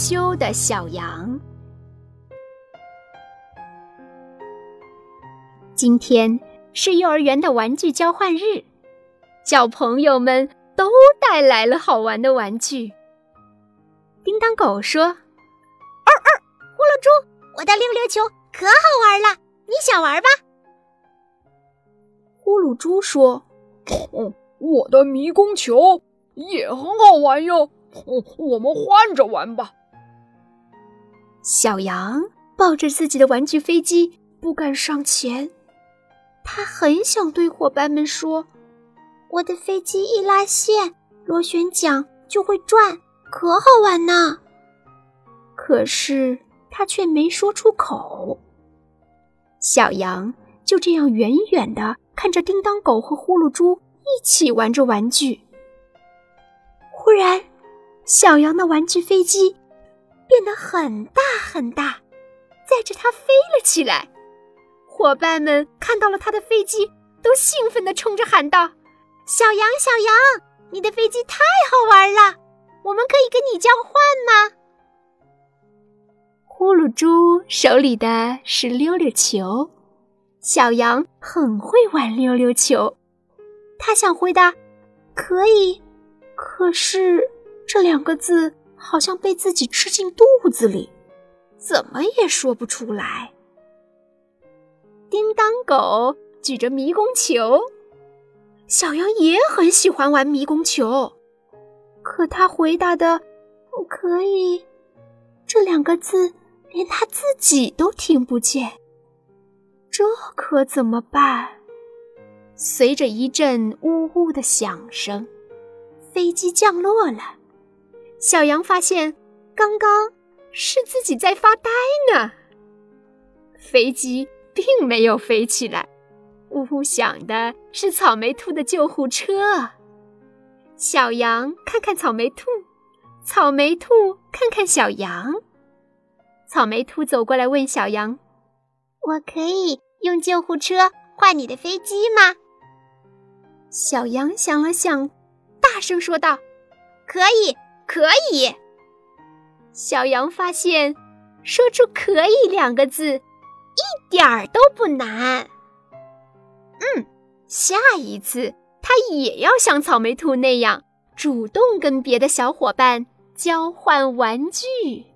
羞的小羊。今天是幼儿园的玩具交换日，小朋友们都带来了好玩的玩具。叮当狗说：“二二，呼噜猪，我的溜溜球可好玩了，你想玩吧？”呼噜猪说：“哦，我的迷宫球也很好玩哟，我们换着玩吧。”小羊抱着自己的玩具飞机，不敢上前。他很想对伙伴们说：“我的飞机一拉线，螺旋桨就会转，可好玩呢。”可是他却没说出口。小羊就这样远远的看着叮当狗和呼噜猪一起玩着玩具。忽然，小羊的玩具飞机变得很大很大，载着它飞了起来。伙伴们看到了他的飞机，都兴奋地冲着喊道：“小羊，小羊，你的飞机太好玩了，我们可以跟你交换吗？”呼噜猪手里的是溜溜球，小羊很会玩溜溜球，他想回答“可以”，可是这两个字好像被自己吃进肚子里，怎么也说不出来。叮当狗举着迷宫球，小羊也很喜欢玩迷宫球，可他回答的“不可以”这两个字，连他自己都听不见，这可怎么办？随着一阵呜呜的响声，飞机降落了。小羊发现，刚刚是自己在发呆呢。飞机。并没有飞起来，呜呜响的是草莓兔的救护车。小羊看看草莓兔，草莓兔看看小羊。草莓兔走过来问小羊：“我可以用救护车换你的飞机吗？”小羊想了想，大声说道：“可以，可以。”小羊发现，说出“可以”两个字。一点儿都不难。嗯，下一次他也要像草莓兔那样，主动跟别的小伙伴交换玩具。